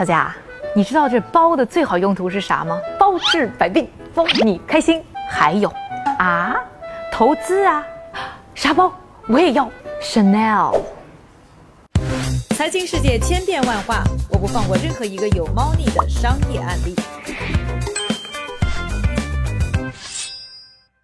小佳，你知道这包的最好用途是啥吗？包治百病，包你开心。还有啊，投资啊，啥包我也要，Chanel。财经世界千变万化，我不放过任何一个有猫腻的商业案例。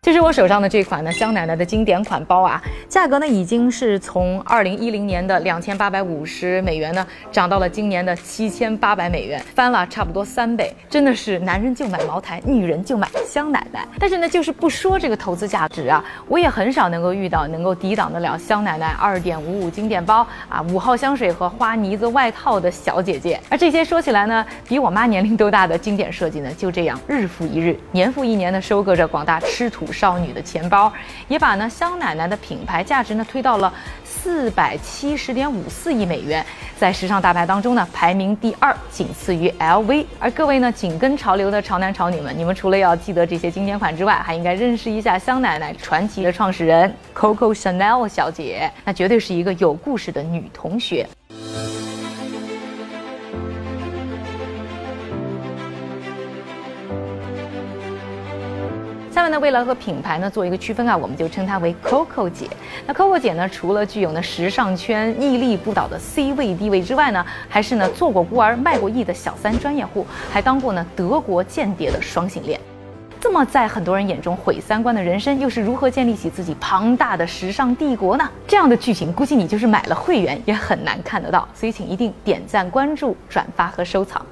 这是我手上的这款呢，香奶奶的经典款包啊，价格呢已经是从二零一零年的两千八百五十美元呢，涨到了今年的七千八百美元，翻了差不多三倍，真的是男人就买茅台，女人就买香奶奶。但是呢，就是不说这个投资价值啊，我也很少能够遇到能够抵挡得了香奶奶二点五五经典包啊，五号香水和花呢子外套的小姐姐。而这些说起来呢，比我妈年龄都大的经典设计呢，就这样日复一日，年复一年的收割着广大吃土。少女的钱包，也把呢香奶奶的品牌价值呢推到了四百七十点五四亿美元，在时尚大牌当中呢排名第二，仅次于 LV。而各位呢紧跟潮流的潮男潮女们，你们除了要记得这些经典款之外，还应该认识一下香奶奶传奇的创始人 Coco Chanel 小姐，那绝对是一个有故事的女同学。呢，为了和品牌呢做一个区分啊，我们就称她为 Coco 姐。那 Coco 姐呢，除了具有呢时尚圈屹立不倒的 C 位地位之外呢，还是呢做过孤儿卖过艺的小三专业户，还当过呢德国间谍的双性恋。这么在很多人眼中毁三观的人生，又是如何建立起自己庞大的时尚帝国呢？这样的剧情，估计你就是买了会员也很难看得到。所以，请一定点赞、关注、转发和收藏。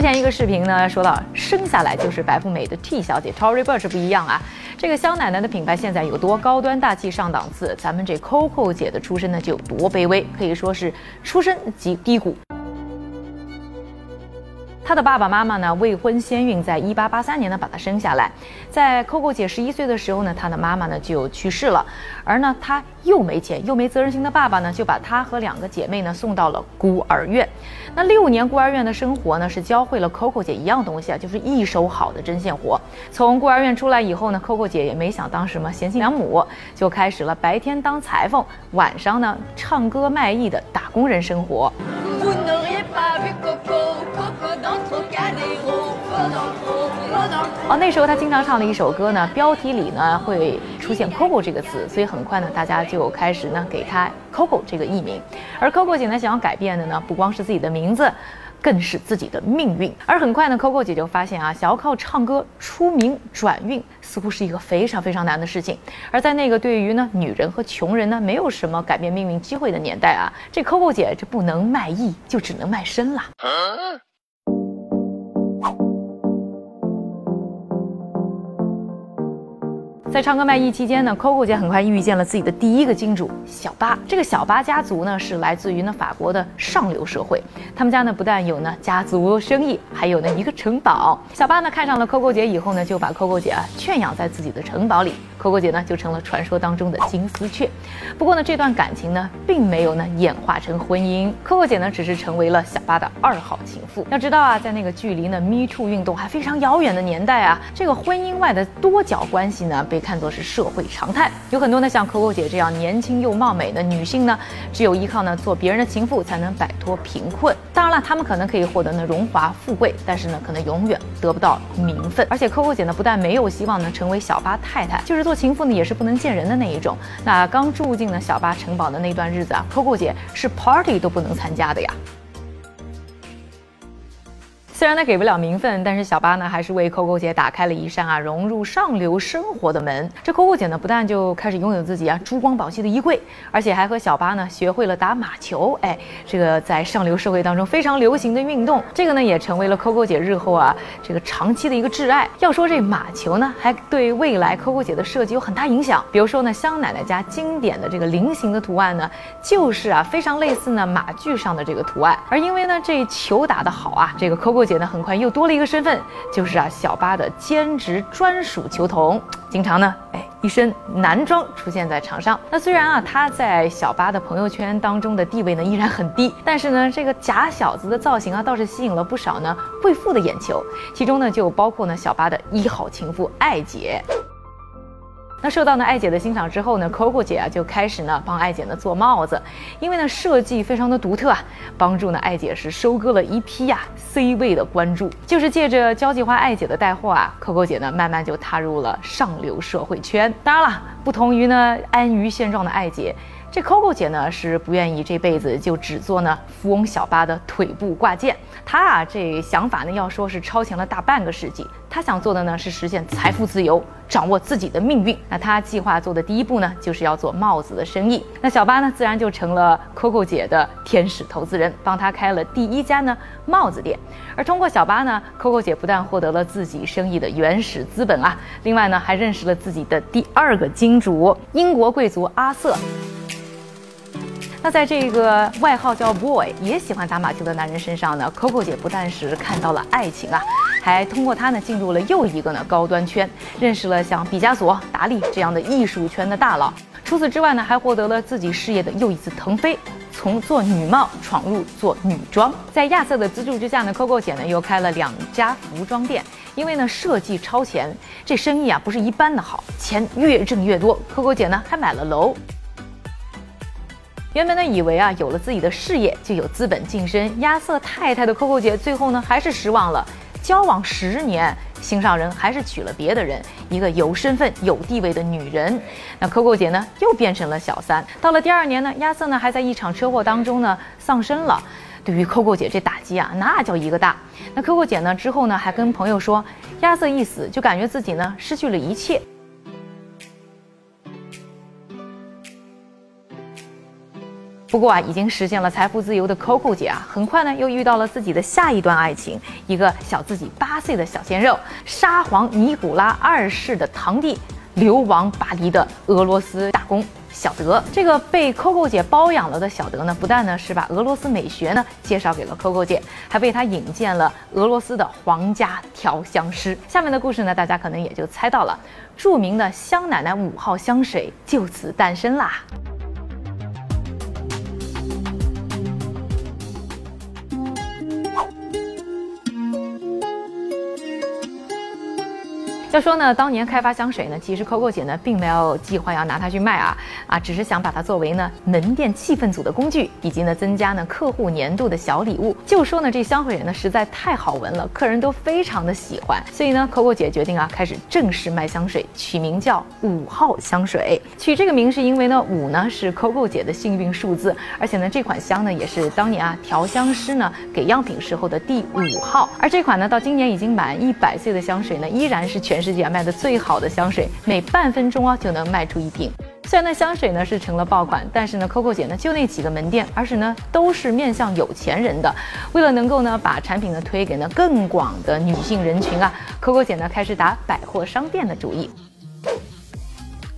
之前一个视频呢，说到生下来就是白富美的 T 小姐 Tory Burch 不一样啊，这个香奶奶的品牌现在有多高端大气上档次，咱们这 Coco 姐的出身呢就有多卑微，可以说是出身即低谷。她的爸爸妈妈呢未婚先孕，在一八八三年呢把她生下来，在 Coco 姐十一岁的时候呢，她的妈妈呢就去世了，而呢她又没钱又没责任心的爸爸呢，就把她和两个姐妹呢送到了孤儿院。那六年孤儿院的生活呢，是教会了 Coco 姐一样东西啊，就是一手好的针线活。从孤儿院出来以后呢，Coco 姐也没想当什么贤妻良母，就开始了白天当裁缝，晚上呢唱歌卖艺的打工人生活。哦，那时候他经常唱的一首歌呢，标题里呢会出现 Coco 这个词，所以很快呢，大家就开始呢给他 Coco 这个艺名。而 Coco 姐呢想要改变的呢，不光是自己的名字，更是自己的命运。而很快呢，Coco 姐就发现啊，想要靠唱歌出名转运，似乎是一个非常非常难的事情。而在那个对于呢女人和穷人呢没有什么改变命运机会的年代啊，这 Coco 姐这不能卖艺，就只能卖身了。在唱歌卖艺期间呢，Coco 姐很快遇见了自己的第一个金主小巴。这个小巴家族呢是来自于呢法国的上流社会，他们家呢不但有呢家族生意，还有呢一个城堡。小巴呢看上了 Coco 姐以后呢，就把 Coco 姐啊圈养在自己的城堡里。Coco 姐呢就成了传说当中的金丝雀。不过呢，这段感情呢并没有呢演化成婚姻。Coco 姐呢只是成为了小巴的二号情妇。要知道啊，在那个距离呢 Me Too 运动还非常遥远的年代啊，这个婚姻外的多角关系呢被看作是社会常态。有很多呢像 Coco 姐这样年轻又貌美的女性呢，只有依靠呢做别人的情妇才能摆脱贫困。当然了，她们可能可以获得呢荣华富贵，但是呢可能永远得不到名分。而且 Coco 姐呢不但没有希望呢成为小巴太太，就是做情妇呢也是不能见人的那一种。那刚住进了小巴城堡的那段日子啊，Coco 姐是 party 都不能参加的呀。虽然呢给不了名分，但是小巴呢还是为 Coco 姐打开了一扇啊融入上流生活的门。这 Coco 姐呢不但就开始拥有自己啊珠光宝气的衣柜，而且还和小巴呢学会了打马球。哎，这个在上流社会当中非常流行的运动，这个呢也成为了 Coco 姐日后啊这个长期的一个挚爱。要说这马球呢，还对未来 Coco 姐的设计有很大影响。比如说呢，香奶奶家经典的这个菱形的图案呢，就是啊非常类似呢马具上的这个图案。而因为呢这球打得好啊，这个 Coco 姐姐呢很快又多了一个身份，就是啊小巴的兼职专属球童，经常呢哎一身男装出现在场上。那虽然啊他在小巴的朋友圈当中的地位呢依然很低，但是呢这个假小子的造型啊倒是吸引了不少呢贵妇的眼球，其中呢就包括呢小巴的一号情妇艾姐。那受到呢艾姐的欣赏之后呢，Coco 姐啊就开始呢帮艾姐呢做帽子，因为呢设计非常的独特啊，帮助呢艾姐是收割了一批呀 C 位的关注。就是借着交际花艾姐的带货啊，Coco 姐呢慢慢就踏入了上流社会圈。当然了，不同于呢安于现状的艾姐。这 Coco 姐呢是不愿意这辈子就只做呢富翁小巴的腿部挂件，她啊这想法呢要说是超前了大半个世纪。她想做的呢是实现财富自由，掌握自己的命运。那她计划做的第一步呢就是要做帽子的生意。那小巴呢自然就成了 Coco 姐的天使投资人，帮她开了第一家呢帽子店。而通过小巴呢，Coco 姐不但获得了自己生意的原始资本啊，另外呢还认识了自己的第二个金主——英国贵族阿瑟。那在这个外号叫 Boy 也喜欢打马球的男人身上呢，Coco 姐不但是看到了爱情啊，还通过他呢进入了又一个呢高端圈，认识了像毕加索、达利这样的艺术圈的大佬。除此之外呢，还获得了自己事业的又一次腾飞，从做女帽闯入做女装。在亚瑟的资助之下呢，Coco 姐呢又开了两家服装店，因为呢设计超前，这生意啊不是一般的好，钱越挣越多。Coco 姐呢还买了楼。原本呢，以为啊，有了自己的事业就有资本晋升亚瑟太太的 Coco 姐，最后呢还是失望了。交往十年，心上人还是娶了别的人，一个有身份、有地位的女人。那 Coco 姐呢，又变成了小三。到了第二年呢，亚瑟呢还在一场车祸当中呢丧生了。对于 Coco 姐这打击啊，那叫一个大。那 Coco 姐呢之后呢还跟朋友说，亚瑟一死就感觉自己呢失去了一切。不过啊，已经实现了财富自由的 Coco 姐啊，很快呢又遇到了自己的下一段爱情，一个小自己八岁的小鲜肉，沙皇尼古拉二世的堂弟，流亡巴黎的俄罗斯打工小德。这个被 Coco 姐包养了的小德呢，不但呢是把俄罗斯美学呢介绍给了 Coco 姐，还为她引荐了俄罗斯的皇家调香师。下面的故事呢，大家可能也就猜到了，著名的香奶奶五号香水就此诞生啦。说呢，当年开发香水呢，其实 Coco 姐呢并没有计划要拿它去卖啊啊，只是想把它作为呢门店气氛组的工具，以及呢增加呢客户粘度的小礼物。就说呢这香水呢实在太好闻了，客人都非常的喜欢，所以呢 Coco 姐决定啊开始正式卖香水，取名叫五号香水。取这个名是因为呢五呢是 Coco 姐的幸运数字，而且呢这款香呢也是当年啊调香师呢给样品时候的第五号。而这款呢到今年已经满一百岁的香水呢依然是全。自己啊卖的最好的香水，每半分钟啊就能卖出一瓶。虽然那香水呢是成了爆款，但是呢，Coco 姐呢就那几个门店，而且呢都是面向有钱人的。为了能够呢把产品呢推给呢更广的女性人群啊，Coco 姐呢开始打百货商店的主意。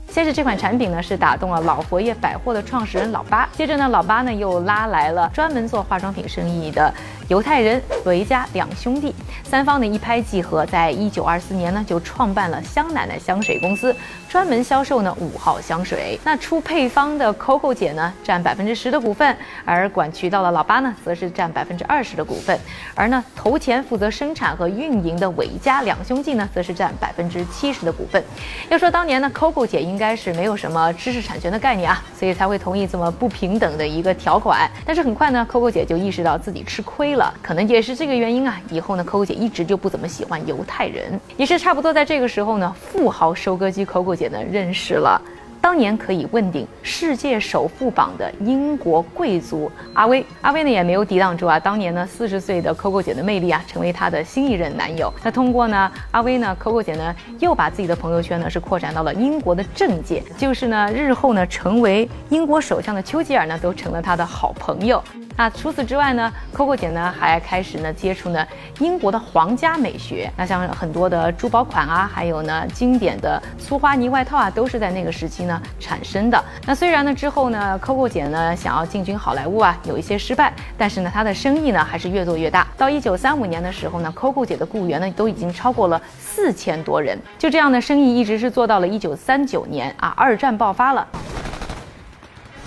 先是这款产品呢是打动了老佛爷百货的创始人老八，接着呢老八呢又拉来了专门做化妆品生意的犹太人维家两兄弟，三方呢一拍即合，在一九二四年呢就创办了香奶奶香水公司，专门销售呢五号香水。那出配方的 Coco 姐呢占百分之十的股份，而管渠道的老八呢则是占百分之二十的股份，而呢投钱负责生产和运营的韦家两兄弟呢则是占百分之七十的股份。要说当年呢 Coco 姐。应该是没有什么知识产权的概念啊，所以才会同意这么不平等的一个条款。但是很快呢，Coco 姐就意识到自己吃亏了，可能也是这个原因啊。以后呢，Coco 姐一直就不怎么喜欢犹太人。也是差不多在这个时候呢，富豪收割机 Coco 姐呢认识了。当年可以问鼎世界首富榜的英国贵族阿威，阿威呢也没有抵挡住啊，当年呢四十岁的 Coco 姐的魅力啊，成为他的新一任男友。那通过呢阿威呢，Coco 姐呢又把自己的朋友圈呢是扩展到了英国的政界，就是呢日后呢成为英国首相的丘吉尔呢都成了他的好朋友。那除此之外呢，Coco 姐呢还开始呢接触呢英国的皇家美学。那像很多的珠宝款啊，还有呢经典的粗花呢外套啊，都是在那个时期呢产生的。那虽然呢之后呢，Coco 姐呢想要进军好莱坞啊，有一些失败，但是呢她的生意呢还是越做越大。到一九三五年的时候呢，Coco 姐的雇员呢都已经超过了四千多人。就这样的生意一直是做到了一九三九年啊，二战爆发了。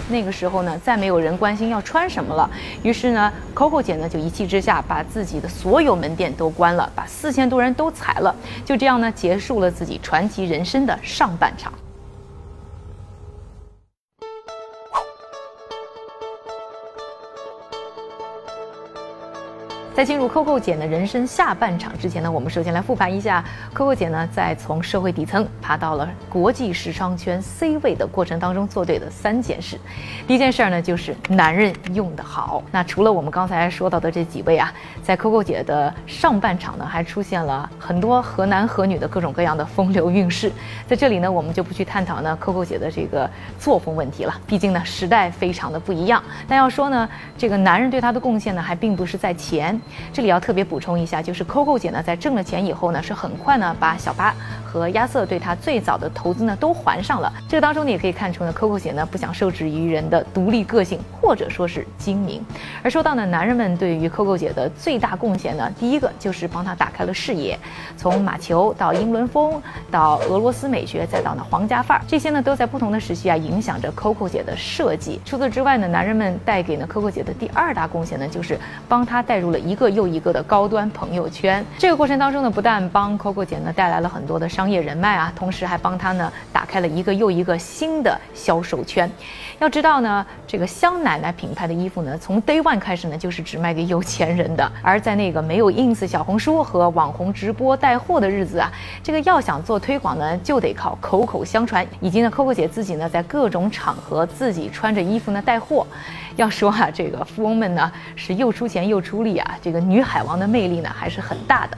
那个时候呢，再没有人关心要穿什么了。于是呢，Coco 姐呢就一气之下把自己的所有门店都关了，把四千多人都裁了。就这样呢，结束了自己传奇人生的上半场。在进入 Coco 姐的人生下半场之前呢，我们首先来复盘一下 Coco 姐呢在从社会底层爬到了国际时尚圈 C 位的过程当中做对的三件事。第一件事呢就是男人用得好。那除了我们刚才说到的这几位啊，在 Coco 姐的上半场呢还出现了很多和男和女的各种各样的风流韵事。在这里呢，我们就不去探讨呢 Coco 姐的这个作风问题了，毕竟呢时代非常的不一样。但要说呢，这个男人对她的贡献呢还并不是在钱。这里要特别补充一下，就是 Coco 姐呢，在挣了钱以后呢，是很快呢把小八和亚瑟对她最早的投资呢都还上了。这个当中呢，也可以看出呢，Coco 姐呢不想受制于人的独立个性，或者说是精明。而说到呢，男人们对于 Coco 姐的最大贡献呢，第一个就是帮她打开了视野，从马球到英伦风，到俄罗斯美学，再到呢皇家范儿，这些呢都在不同的时期啊影响着 Coco 姐的设计。除此之外呢，男人们带给呢 Coco 姐的第二大贡献呢，就是帮她带入了一一个又一个的高端朋友圈。这个过程当中呢，不但帮 Coco 姐呢带来了很多的商业人脉啊，同时还帮她呢打开了一个又一个新的销售圈。要知道呢，这个香奶奶品牌的衣服呢，从 Day One 开始呢，就是只卖给有钱人的。而在那个没有 ins 小红书和网红直播带货的日子啊，这个要想做推广呢，就得靠口口相传，以及呢，Coco 姐自己呢，在各种场合自己穿着衣服呢带货。要说啊，这个富翁们呢，是又出钱又出力啊，这个女海王的魅力呢，还是很大的。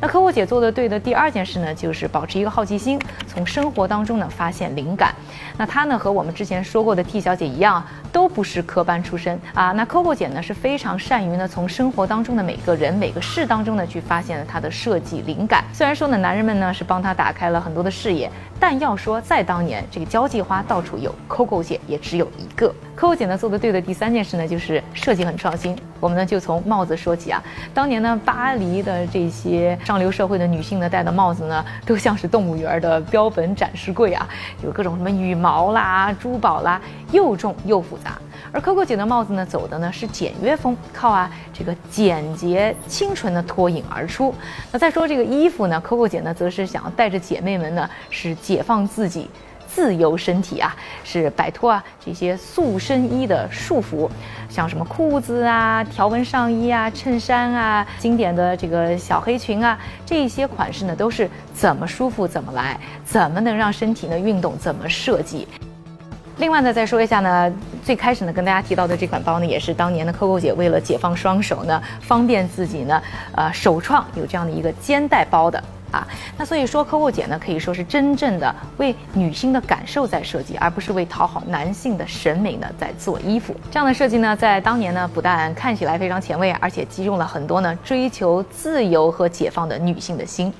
那客户姐做的对的第二件事呢，就是保持一个好奇心，从生活当中呢发现灵感。那她呢和我们之前说过的 T 小姐一样，都不是科班出身啊。那 Coco 姐呢是非常善于呢从生活当中的每个人每个事当中呢去发现了她的设计灵感。虽然说呢男人们呢是帮她打开了很多的视野，但要说在当年这个交际花到处有，Coco 姐也只有一个。Coco 姐呢做的对的第三件事呢就是设计很创新。我们呢就从帽子说起啊，当年呢巴黎的这些上流社会的女性呢戴的帽子呢，都像是动物园的标本展示柜啊，有各种什么羽毛啦、珠宝啦，又重又复杂。而 Coco 姐的帽子呢走的呢是简约风，靠啊这个简洁清纯的脱颖而出。那再说这个衣服呢，Coco 姐呢则是想要带着姐妹们呢是解放自己。自由身体啊，是摆脱啊这些塑身衣的束缚，像什么裤子啊、条纹上衣啊、衬衫啊、经典的这个小黑裙啊，这些款式呢都是怎么舒服怎么来，怎么能让身体呢运动怎么设计。另外呢，再说一下呢，最开始呢跟大家提到的这款包呢，也是当年的 Coco 姐为了解放双手呢，方便自己呢，呃，首创有这样的一个肩带包的。啊，那所以说，Coco 姐呢可以说是真正的为女性的感受在设计，而不是为讨好男性的审美呢在做衣服。这样的设计呢，在当年呢不但看起来非常前卫，而且击中了很多呢追求自由和解放的女性的心。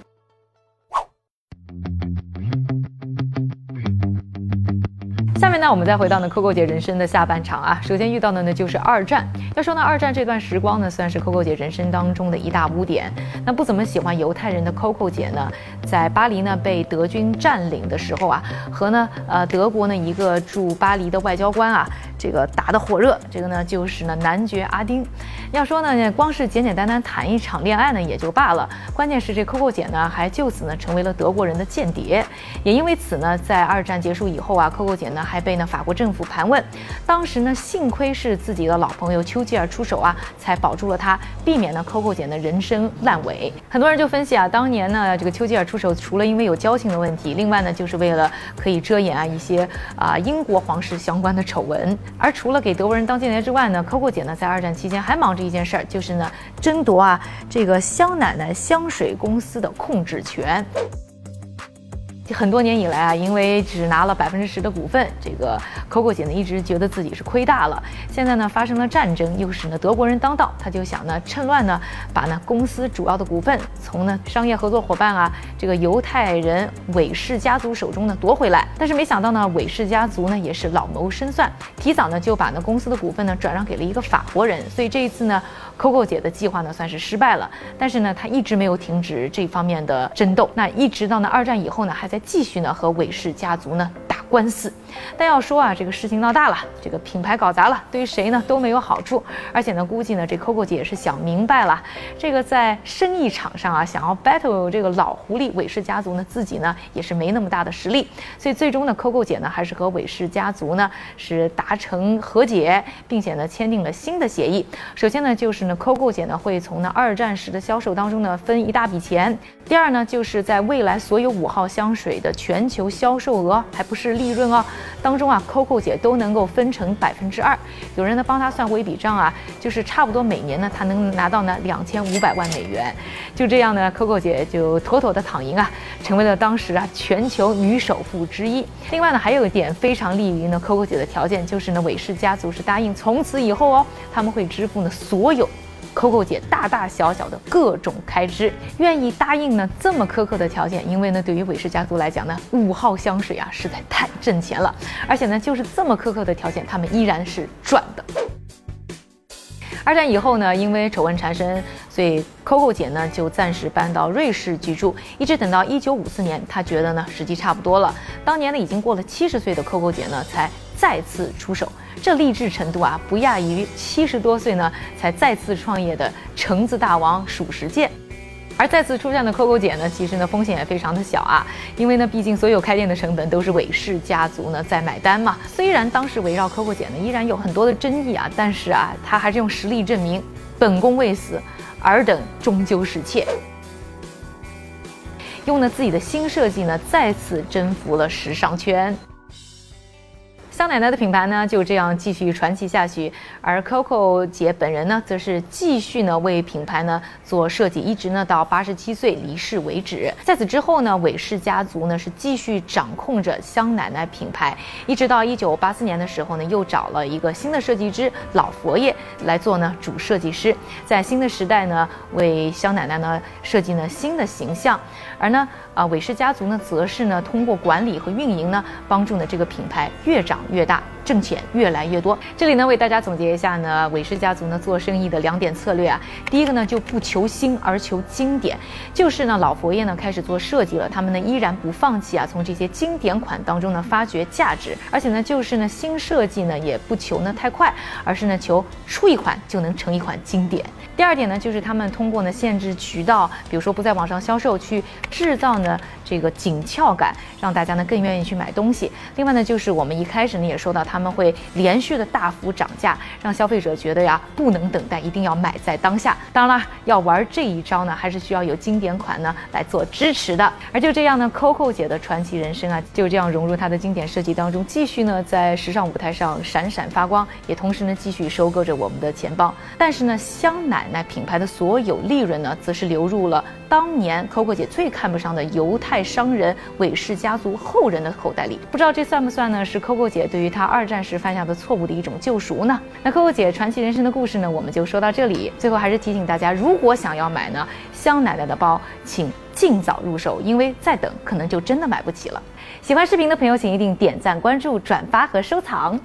下面呢，我们再回到呢 Coco 姐人生的下半场啊。首先遇到的呢就是二战。要说呢，二战这段时光呢，算是 Coco 姐人生当中的一大污点。那不怎么喜欢犹太人的 Coco 姐呢，在巴黎呢被德军占领的时候啊，和呢呃德国呢一个驻巴黎的外交官啊，这个打得火热。这个呢就是呢男爵阿丁。要说呢，光是简简单单谈一场恋爱呢也就罢了，关键是这 Coco 姐呢还就此呢成为了德国人的间谍。也因为此呢，在二战结束以后啊，Coco 姐呢还还被呢法国政府盘问，当时呢幸亏是自己的老朋友丘吉尔出手啊，才保住了他，避免呢 Coco 姐的人生烂尾。很多人就分析啊，当年呢这个丘吉尔出手，除了因为有交情的问题，另外呢就是为了可以遮掩啊一些啊英国皇室相关的丑闻。而除了给德国人当间谍之外呢，Coco 姐呢在二战期间还忙着一件事儿，就是呢争夺啊这个香奶奶香水公司的控制权。很多年以来啊，因为只拿了百分之十的股份，这个 Coco 姐呢一直觉得自己是亏大了。现在呢发生了战争，又是呢德国人当道，她就想呢趁乱呢把呢公司主要的股份从呢商业合作伙伴啊这个犹太人韦氏家族手中呢夺回来。但是没想到呢韦氏家族呢也是老谋深算，提早呢就把呢公司的股份呢转让给了一个法国人。所以这一次呢 Coco 姐的计划呢算是失败了。但是呢她一直没有停止这方面的争斗，那一直到呢二战以后呢还在。再继续呢和韦氏家族呢官司。但要说啊，这个事情闹大了，这个品牌搞砸了，对于谁呢都没有好处。而且呢，估计呢这 Coco 姐也是想明白了，这个在生意场上啊，想要 battle 这个老狐狸韦氏家族呢，自己呢也是没那么大的实力。所以最终呢，Coco 姐呢还是和韦氏家族呢是达成和解，并且呢签订了新的协议。首先呢就是呢，Coco 姐呢会从呢二战时的销售当中呢分一大笔钱。第二呢就是在未来所有五号香水的全球销售额，还不是利利润哦。当中啊，Coco 姐都能够分成百分之二。有人呢帮她算过一笔账啊，就是差不多每年呢，她能拿到呢两千五百万美元。就这样呢，Coco 姐就妥妥的躺赢啊，成为了当时啊全球女首富之一。另外呢，还有一点非常利于呢 Coco 姐的条件，就是呢韦氏家族是答应从此以后哦，他们会支付呢所有。Coco 姐大大小小的各种开支，愿意答应呢这么苛刻的条件，因为呢对于韦氏家族来讲呢，五号香水啊实在太挣钱了，而且呢就是这么苛刻的条件，他们依然是赚的。二战以后呢，因为丑闻缠身，所以 Coco 姐呢就暂时搬到瑞士居住，一直等到一九五四年，她觉得呢时机差不多了。当年呢已经过了七十岁的 Coco 姐呢，才再次出手。这励志程度啊，不亚于七十多岁呢才再次创业的橙子大王褚时健。而再次出战的 Coco 姐呢，其实呢风险也非常的小啊，因为呢毕竟所有开店的成本都是韦氏家族呢在买单嘛。虽然当时围绕 Coco 姐呢依然有很多的争议啊，但是啊她还是用实力证明本宫未死，尔等终究是妾。用了自己的新设计呢，再次征服了时尚圈。香奶奶的品牌呢就这样继续传奇下去，而 Coco 姐本人呢则是继续呢为品牌呢做设计，一直呢到八十七岁离世为止。在此之后呢，韦氏家族呢是继续掌控着香奶奶品牌，一直到一九八四年的时候呢，又找了一个新的设计师老佛爷来做呢主设计师，在新的时代呢为香奶奶呢设计呢新的形象，而呢啊韦氏家族呢则是呢通过管理和运营呢帮助呢这个品牌越长。越大，挣钱越来越多。这里呢，为大家总结一下呢，韦氏家族呢做生意的两点策略啊。第一个呢，就不求新而求经典，就是呢，老佛爷呢开始做设计了，他们呢依然不放弃啊，从这些经典款当中呢发掘价值，而且呢，就是呢新设计呢也不求呢太快，而是呢求出一款就能成一款经典。第二点呢，就是他们通过呢限制渠道，比如说不在网上销售，去制造呢这个紧俏感，让大家呢更愿意去买东西。另外呢，就是我们一开始呢也说到，他他们会连续的大幅涨价，让消费者觉得呀不能等待，一定要买在当下。当然了，要玩这一招呢，还是需要有经典款呢来做支持的。而就这样呢，Coco 姐的传奇人生啊，就这样融入她的经典设计当中，继续呢在时尚舞台上闪闪发光，也同时呢继续收割着我们的钱包。但是呢，香奶。奶品牌的所有利润呢，则是流入了当年 Coco 姐最看不上的犹太商人韦氏家族后人的口袋里。不知道这算不算呢？是 Coco 姐对于她二战时犯下的错误的一种救赎呢？那 Coco 姐传奇人生的故事呢，我们就说到这里。最后还是提醒大家，如果想要买呢香奶奶的包，请尽早入手，因为再等可能就真的买不起了。喜欢视频的朋友，请一定点赞、关注、转发和收藏。